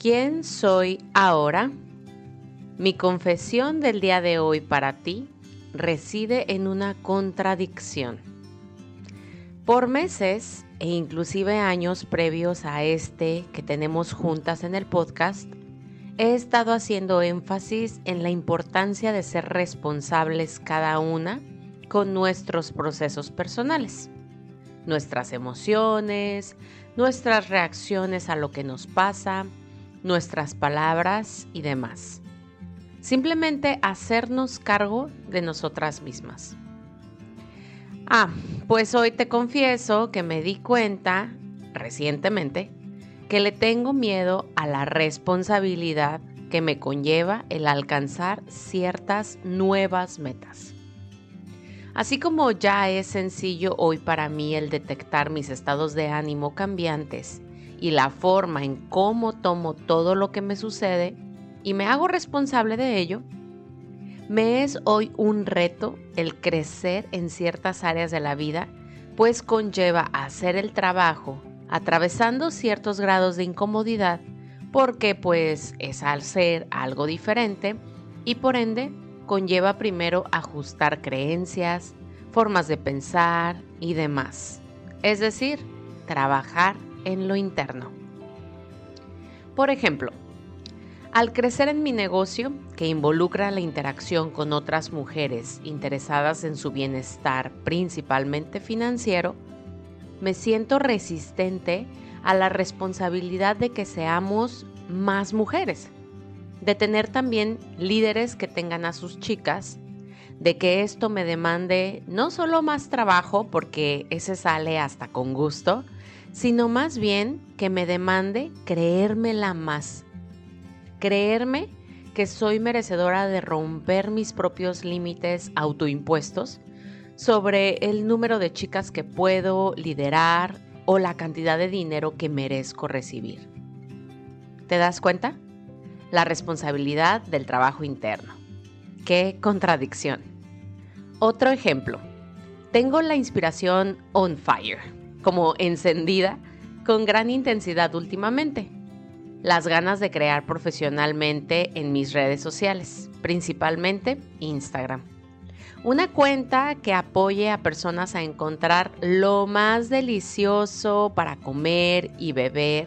¿Quién soy ahora? Mi confesión del día de hoy para ti reside en una contradicción. Por meses e inclusive años previos a este que tenemos juntas en el podcast, he estado haciendo énfasis en la importancia de ser responsables cada una con nuestros procesos personales, nuestras emociones, nuestras reacciones a lo que nos pasa, nuestras palabras y demás. Simplemente hacernos cargo de nosotras mismas. Ah, pues hoy te confieso que me di cuenta recientemente que le tengo miedo a la responsabilidad que me conlleva el alcanzar ciertas nuevas metas. Así como ya es sencillo hoy para mí el detectar mis estados de ánimo cambiantes y la forma en cómo tomo todo lo que me sucede y me hago responsable de ello, me es hoy un reto el crecer en ciertas áreas de la vida, pues conlleva hacer el trabajo atravesando ciertos grados de incomodidad, porque pues es al ser algo diferente y por ende conlleva primero ajustar creencias, formas de pensar y demás. Es decir, trabajar en lo interno. Por ejemplo, al crecer en mi negocio, que involucra la interacción con otras mujeres interesadas en su bienestar, principalmente financiero, me siento resistente a la responsabilidad de que seamos más mujeres, de tener también líderes que tengan a sus chicas, de que esto me demande no solo más trabajo, porque ese sale hasta con gusto, sino más bien que me demande creérmela más. Creerme que soy merecedora de romper mis propios límites autoimpuestos sobre el número de chicas que puedo liderar o la cantidad de dinero que merezco recibir. ¿Te das cuenta? La responsabilidad del trabajo interno. ¡Qué contradicción! Otro ejemplo. Tengo la inspiración on fire como encendida con gran intensidad últimamente. Las ganas de crear profesionalmente en mis redes sociales, principalmente Instagram. Una cuenta que apoye a personas a encontrar lo más delicioso para comer y beber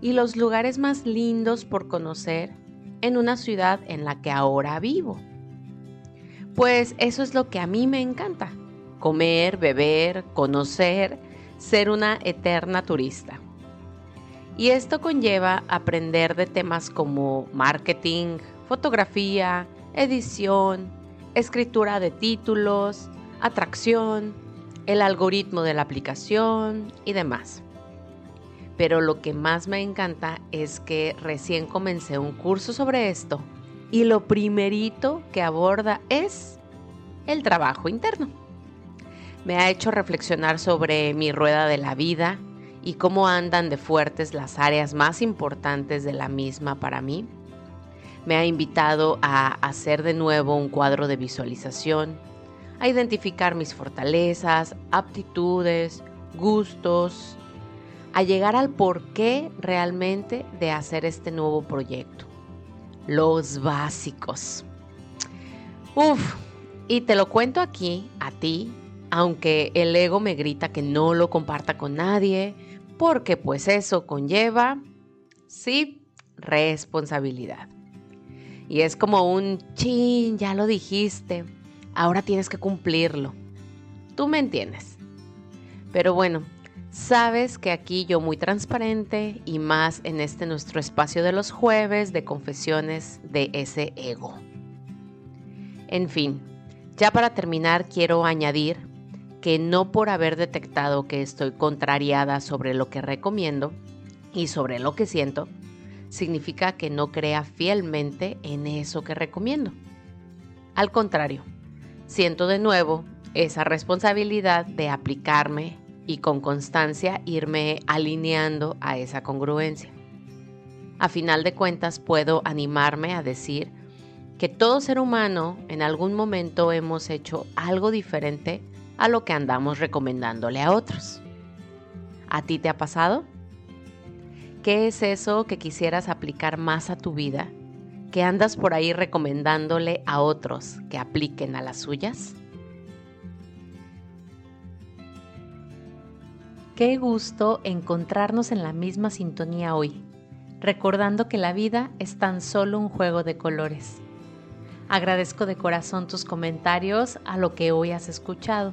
y los lugares más lindos por conocer en una ciudad en la que ahora vivo. Pues eso es lo que a mí me encanta. Comer, beber, conocer ser una eterna turista. Y esto conlleva aprender de temas como marketing, fotografía, edición, escritura de títulos, atracción, el algoritmo de la aplicación y demás. Pero lo que más me encanta es que recién comencé un curso sobre esto y lo primerito que aborda es el trabajo interno me ha hecho reflexionar sobre mi rueda de la vida y cómo andan de fuertes las áreas más importantes de la misma para mí. Me ha invitado a hacer de nuevo un cuadro de visualización, a identificar mis fortalezas, aptitudes, gustos, a llegar al porqué realmente de hacer este nuevo proyecto. Los básicos. Uf, y te lo cuento aquí, a ti, aunque el ego me grita que no lo comparta con nadie, porque pues eso conlleva, sí, responsabilidad. Y es como un chin, ya lo dijiste, ahora tienes que cumplirlo. Tú me entiendes. Pero bueno, sabes que aquí yo muy transparente y más en este nuestro espacio de los jueves de confesiones de ese ego. En fin, ya para terminar quiero añadir que no por haber detectado que estoy contrariada sobre lo que recomiendo y sobre lo que siento, significa que no crea fielmente en eso que recomiendo. Al contrario, siento de nuevo esa responsabilidad de aplicarme y con constancia irme alineando a esa congruencia. A final de cuentas puedo animarme a decir que todo ser humano en algún momento hemos hecho algo diferente a lo que andamos recomendándole a otros. ¿A ti te ha pasado? ¿Qué es eso que quisieras aplicar más a tu vida? ¿Que andas por ahí recomendándole a otros que apliquen a las suyas? Qué gusto encontrarnos en la misma sintonía hoy, recordando que la vida es tan solo un juego de colores. Agradezco de corazón tus comentarios a lo que hoy has escuchado,